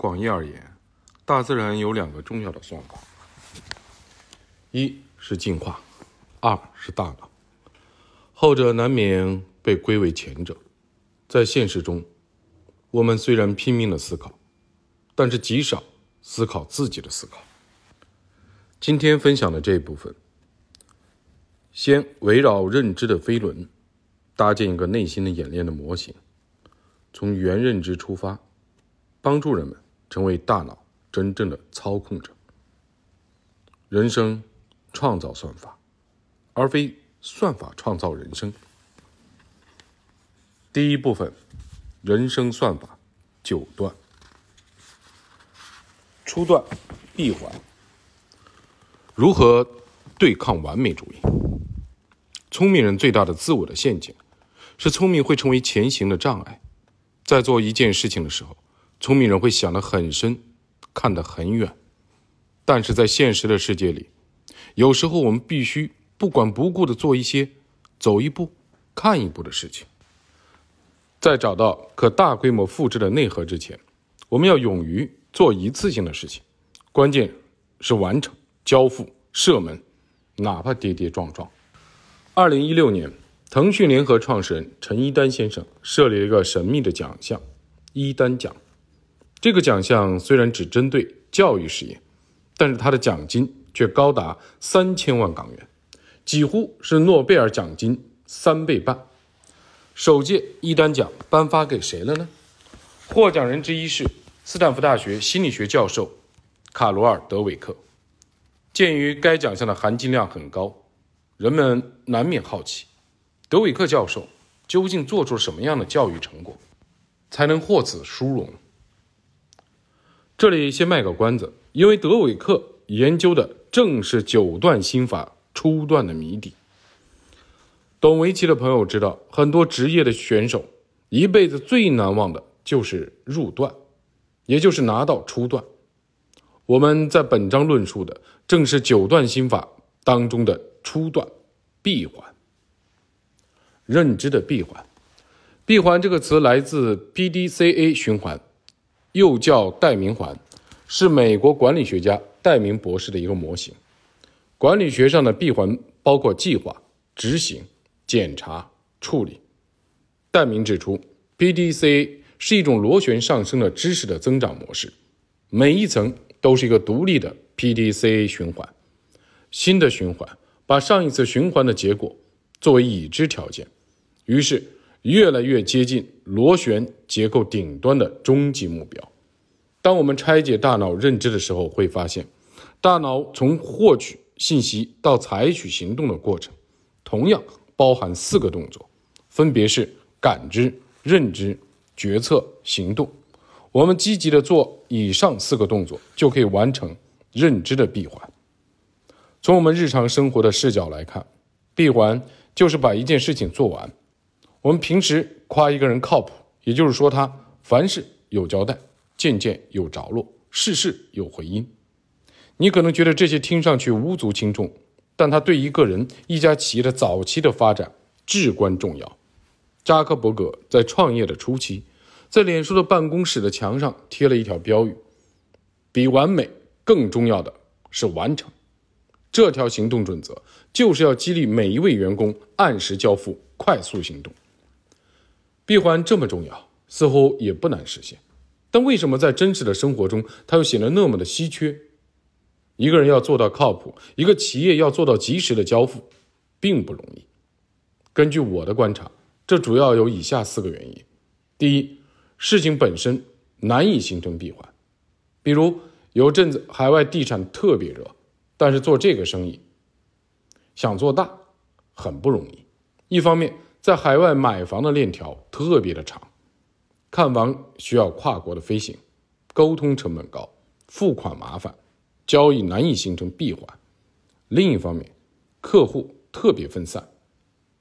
广义而言，大自然有两个重要的算法：一是进化，二是大脑。后者难免被归为前者。在现实中，我们虽然拼命的思考，但是极少思考自己的思考。今天分享的这一部分，先围绕认知的飞轮，搭建一个内心的演练的模型，从原认知出发，帮助人们成为大脑真正的操控者。人生创造算法，而非算法创造人生。第一部分，人生算法九段，初段闭环。如何对抗完美主义？聪明人最大的自我的陷阱，是聪明会成为前行的障碍。在做一件事情的时候，聪明人会想得很深，看得很远。但是在现实的世界里，有时候我们必须不管不顾的做一些走一步看一步的事情。在找到可大规模复制的内核之前，我们要勇于做一次性的事情，关键是完成、交付、射门，哪怕跌跌撞撞。二零一六年，腾讯联合创始人陈一丹先生设立了一个神秘的奖项——一丹奖。这个奖项虽然只针对教育事业，但是它的奖金却高达三千万港元，几乎是诺贝尔奖金三倍半。首届一丹奖颁发给谁了呢？获奖人之一是斯坦福大学心理学教授卡罗尔·德韦克。鉴于该奖项的含金量很高，人们难免好奇，德韦克教授究竟做出了什么样的教育成果，才能获此殊荣？这里先卖个关子，因为德韦克研究的正是九段心法初段的谜底。懂围棋的朋友知道，很多职业的选手一辈子最难忘的就是入段，也就是拿到初段。我们在本章论述的正是九段心法当中的初段闭环。认知的闭环，闭环这个词来自 PDCA 循环，又叫代名环，是美国管理学家戴明博士的一个模型。管理学上的闭环包括计划、执行。检查处理，戴明指出，PDCA 是一种螺旋上升的知识的增长模式，每一层都是一个独立的 PDCA 循环。新的循环把上一次循环的结果作为已知条件，于是越来越接近螺旋结构顶端的终极目标。当我们拆解大脑认知的时候，会发现，大脑从获取信息到采取行动的过程，同样。包含四个动作，分别是感知、认知、决策、行动。我们积极的做以上四个动作，就可以完成认知的闭环。从我们日常生活的视角来看，闭环就是把一件事情做完。我们平时夸一个人靠谱，也就是说他凡事有交代，件件有着落，事事有回音。你可能觉得这些听上去无足轻重。但它对一个人、一家企业的早期的发展至关重要。扎克伯格在创业的初期，在脸书的办公室的墙上贴了一条标语：“比完美更重要的是完成。”这条行动准则就是要激励每一位员工按时交付、快速行动。闭环这么重要，似乎也不难实现。但为什么在真实的生活中，它又显得那么的稀缺？一个人要做到靠谱，一个企业要做到及时的交付，并不容易。根据我的观察，这主要有以下四个原因：第一，事情本身难以形成闭环。比如有阵子海外地产特别热，但是做这个生意想做大很不容易。一方面，在海外买房的链条特别的长，看房需要跨国的飞行，沟通成本高，付款麻烦。交易难以形成闭环。另一方面，客户特别分散，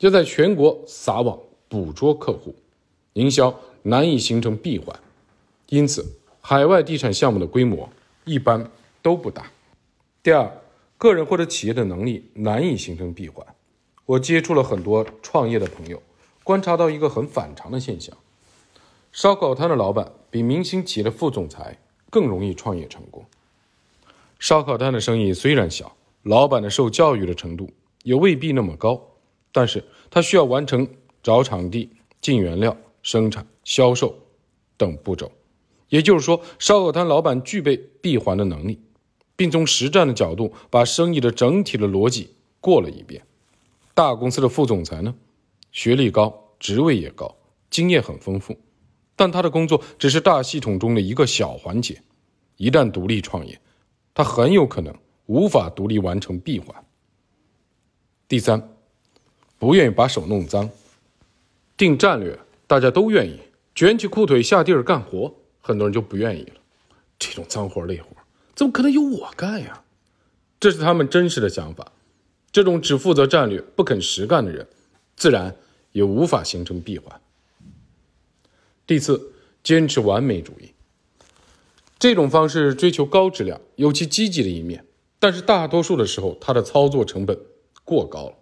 要在全国撒网捕捉客户，营销难以形成闭环。因此，海外地产项目的规模一般都不大。第二，个人或者企业的能力难以形成闭环。我接触了很多创业的朋友，观察到一个很反常的现象：烧烤摊的老板比明星企业的副总裁更容易创业成功。烧烤摊的生意虽然小，老板的受教育的程度也未必那么高，但是他需要完成找场地、进原料、生产、销售等步骤。也就是说，烧烤摊老板具备闭环的能力，并从实战的角度把生意的整体的逻辑过了一遍。大公司的副总裁呢，学历高，职位也高，经验很丰富，但他的工作只是大系统中的一个小环节。一旦独立创业，他很有可能无法独立完成闭环。第三，不愿意把手弄脏，定战略大家都愿意，卷起裤腿下地儿干活。很多人就不愿意了，这种脏活累活怎么可能由我干呀？这是他们真实的想法。这种只负责战略不肯实干的人，自然也无法形成闭环。第四，坚持完美主义。这种方式追求高质量，有其积极的一面，但是大多数的时候，它的操作成本过高了，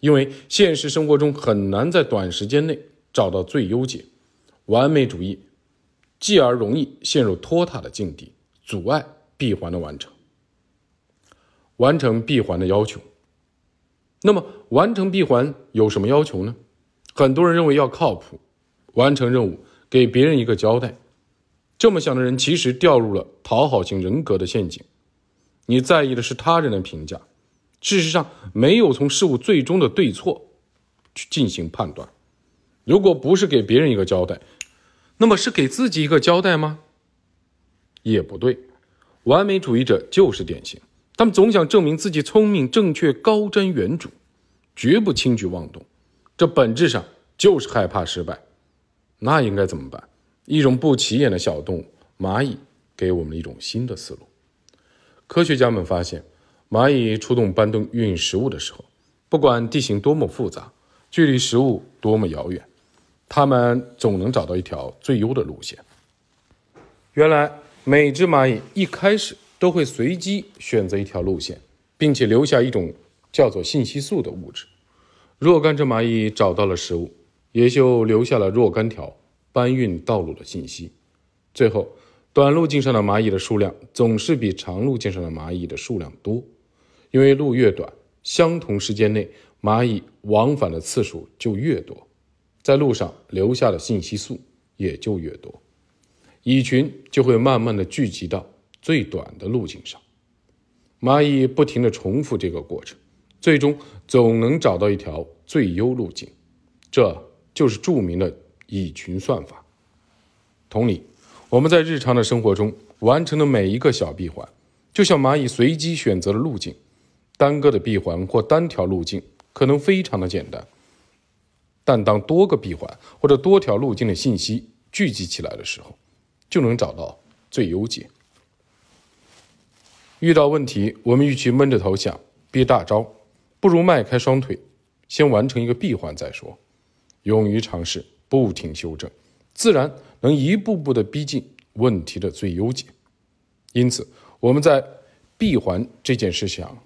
因为现实生活中很难在短时间内找到最优解。完美主义。继而容易陷入拖沓的境地，阻碍闭环的完成。完成闭环的要求，那么完成闭环有什么要求呢？很多人认为要靠谱，完成任务给别人一个交代。这么想的人其实掉入了讨好型人格的陷阱。你在意的是他人的评价，事实上没有从事物最终的对错去进行判断。如果不是给别人一个交代，那么是给自己一个交代吗？也不对，完美主义者就是典型，他们总想证明自己聪明、正确、高瞻远瞩，绝不轻举妄动，这本质上就是害怕失败。那应该怎么办？一种不起眼的小动物蚂蚁给我们一种新的思路。科学家们发现，蚂蚁出动搬动运食物的时候，不管地形多么复杂，距离食物多么遥远。它们总能找到一条最优的路线。原来每只蚂蚁一开始都会随机选择一条路线，并且留下一种叫做信息素的物质。若干只蚂蚁找到了食物，也就留下了若干条搬运道路的信息。最后，短路径上的蚂蚁的数量总是比长路径上的蚂蚁的数量多，因为路越短，相同时间内蚂蚁往返的次数就越多。在路上留下的信息素也就越多，蚁群就会慢慢的聚集到最短的路径上。蚂蚁不停的重复这个过程，最终总能找到一条最优路径，这就是著名的蚁群算法。同理，我们在日常的生活中完成的每一个小闭环，就像蚂蚁随机选择的路径。单个的闭环或单条路径可能非常的简单。但当多个闭环或者多条路径的信息聚集起来的时候，就能找到最优解。遇到问题，我们与其闷着头想憋大招，不如迈开双腿，先完成一个闭环再说。勇于尝试，不停修正，自然能一步步的逼近问题的最优解。因此，我们在闭环这件事上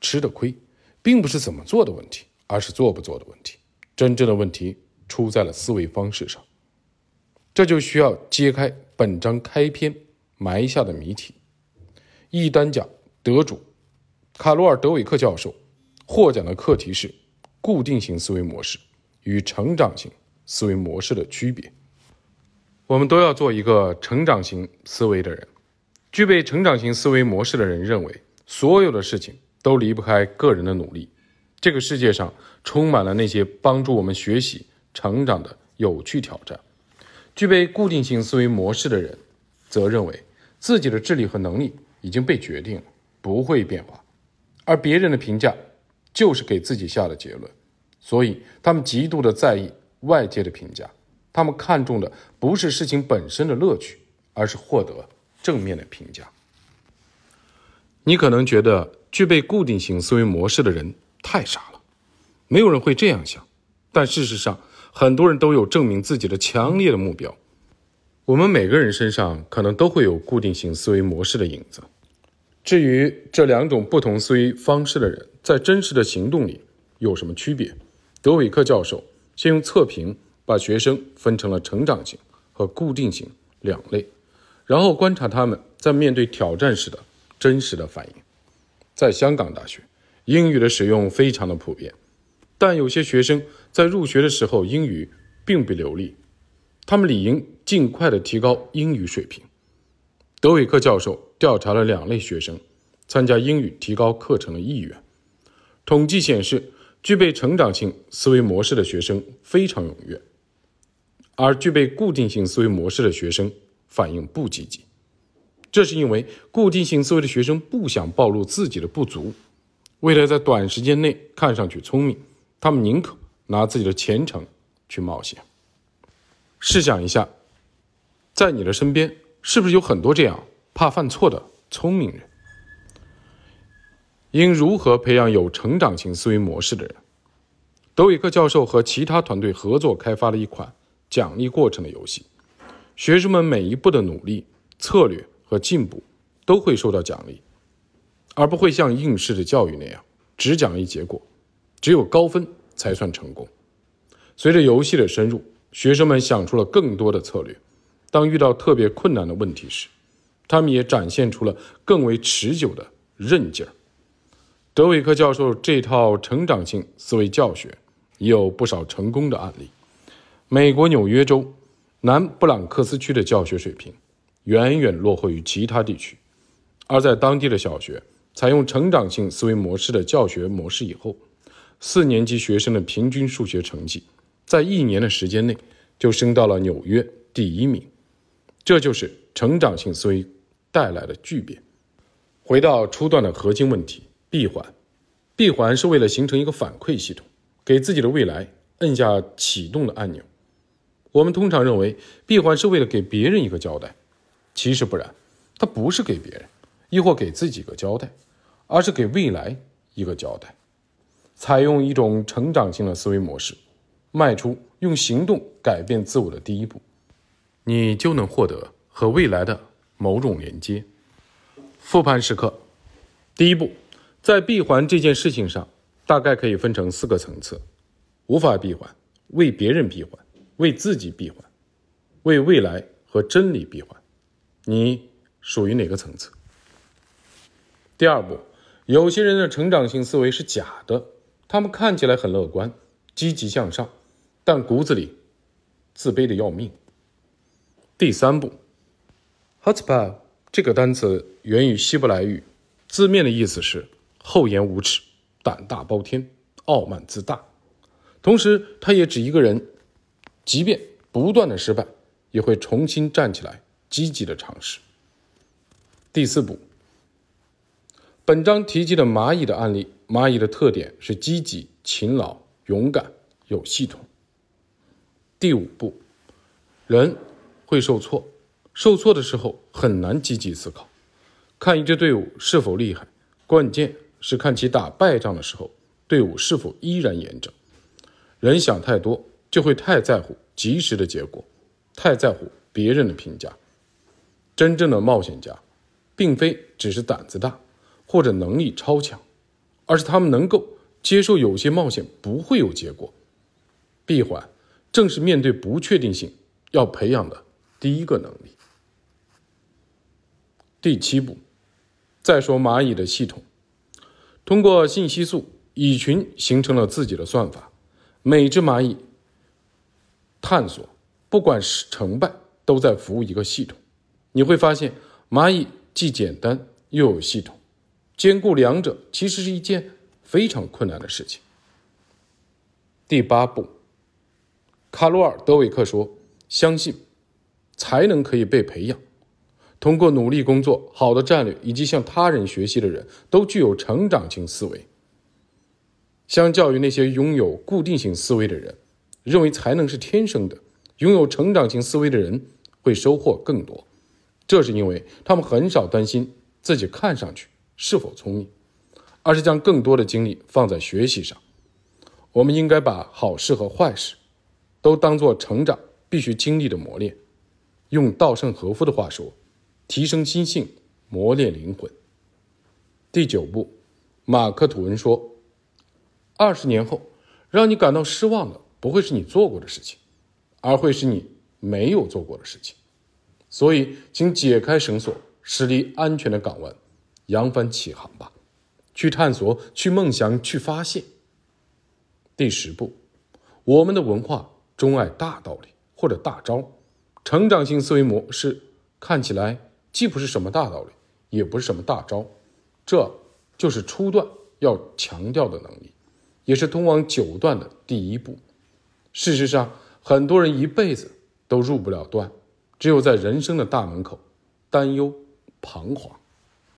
吃的亏，并不是怎么做的问题，而是做不做的问题。真正的问题出在了思维方式上，这就需要揭开本章开篇埋下的谜题。一单奖得主卡罗尔·德韦克教授获奖的课题是固定型思维模式与成长型思维模式的区别。我们都要做一个成长型思维的人。具备成长型思维模式的人认为，所有的事情都离不开个人的努力。这个世界上充满了那些帮助我们学习、成长的有趣挑战。具备固定型思维模式的人，则认为自己的智力和能力已经被决定了，不会变化，而别人的评价就是给自己下的结论，所以他们极度的在意外界的评价。他们看重的不是事情本身的乐趣，而是获得正面的评价。你可能觉得具备固定型思维模式的人。太傻了，没有人会这样想。但事实上，很多人都有证明自己的强烈的目标。我们每个人身上可能都会有固定型思维模式的影子。至于这两种不同思维方式的人在真实的行动里有什么区别，德韦克教授先用测评把学生分成了成长型和固定型两类，然后观察他们在面对挑战时的真实的反应。在香港大学，英语的使用非常的普遍，但有些学生在入学的时候英语并不流利，他们理应尽快的提高英语水平。德韦克教授调查了两类学生参加英语提高课程的意愿，统计显示，具备成长性思维模式的学生非常踊跃。而具备固定性思维模式的学生反应不积极，这是因为固定性思维的学生不想暴露自己的不足，为了在短时间内看上去聪明，他们宁可拿自己的前程去冒险。试想一下，在你的身边是不是有很多这样怕犯错的聪明人？应如何培养有成长型思维模式的人？德韦克教授和其他团队合作开发了一款。奖励过程的游戏，学生们每一步的努力、策略和进步都会受到奖励，而不会像应试的教育那样只奖励结果，只有高分才算成功。随着游戏的深入，学生们想出了更多的策略。当遇到特别困难的问题时，他们也展现出了更为持久的韧劲儿。德韦克教授这套成长性思维教学也有不少成功的案例。美国纽约州南布朗克斯区的教学水平远远落后于其他地区，而在当地的小学采用成长性思维模式的教学模式以后，四年级学生的平均数学成绩在一年的时间内就升到了纽约第一名。这就是成长性思维带来的巨变。回到初段的核心问题，闭环，闭环是为了形成一个反馈系统，给自己的未来摁下启动的按钮。我们通常认为闭环是为了给别人一个交代，其实不然，它不是给别人，亦或给自己一个交代，而是给未来一个交代。采用一种成长性的思维模式，迈出用行动改变自我的第一步，你就能获得和未来的某种连接。复盘时刻，第一步，在闭环这件事情上，大概可以分成四个层次：无法闭环，为别人闭环。为自己闭环，为未来和真理闭环，你属于哪个层次？第二步，有些人的成长性思维是假的，他们看起来很乐观、积极向上，但骨子里自卑的要命。第三步 h o t s p a 这个单词源于希伯来语，字面的意思是厚颜无耻、胆大包天、傲慢自大，同时它也指一个人。即便不断的失败，也会重新站起来，积极的尝试。第四步，本章提及的蚂蚁的案例，蚂蚁的特点是积极、勤劳、勇敢、有系统。第五步，人会受挫，受挫的时候很难积极思考，看一支队伍是否厉害，关键是看其打败仗的时候，队伍是否依然严整。人想太多。就会太在乎及时的结果，太在乎别人的评价。真正的冒险家，并非只是胆子大或者能力超强，而是他们能够接受有些冒险不会有结果。闭环正是面对不确定性要培养的第一个能力。第七步，再说蚂蚁的系统，通过信息素，蚁群形成了自己的算法，每只蚂蚁。探索，不管是成败，都在服务一个系统。你会发现，蚂蚁既简单又有系统，兼顾两者其实是一件非常困难的事情。第八步，卡罗尔·德韦克说：“相信才能可以被培养。通过努力工作、好的战略以及向他人学习的人，都具有成长性思维。相较于那些拥有固定性思维的人。”认为才能是天生的，拥有成长型思维的人会收获更多，这是因为他们很少担心自己看上去是否聪明，而是将更多的精力放在学习上。我们应该把好事和坏事都当做成长必须经历的磨练。用稻盛和夫的话说：“提升心性，磨练灵魂。”第九步，马克吐温说：“二十年后，让你感到失望的。”不会是你做过的事情，而会是你没有做过的事情。所以，请解开绳索，驶离安全的港湾，扬帆起航吧，去探索，去梦想，去发现。第十步，我们的文化钟爱大道理或者大招，成长性思维模式看起来既不是什么大道理，也不是什么大招，这就是初段要强调的能力，也是通往九段的第一步。事实上，很多人一辈子都入不了段，只有在人生的大门口担忧彷徨。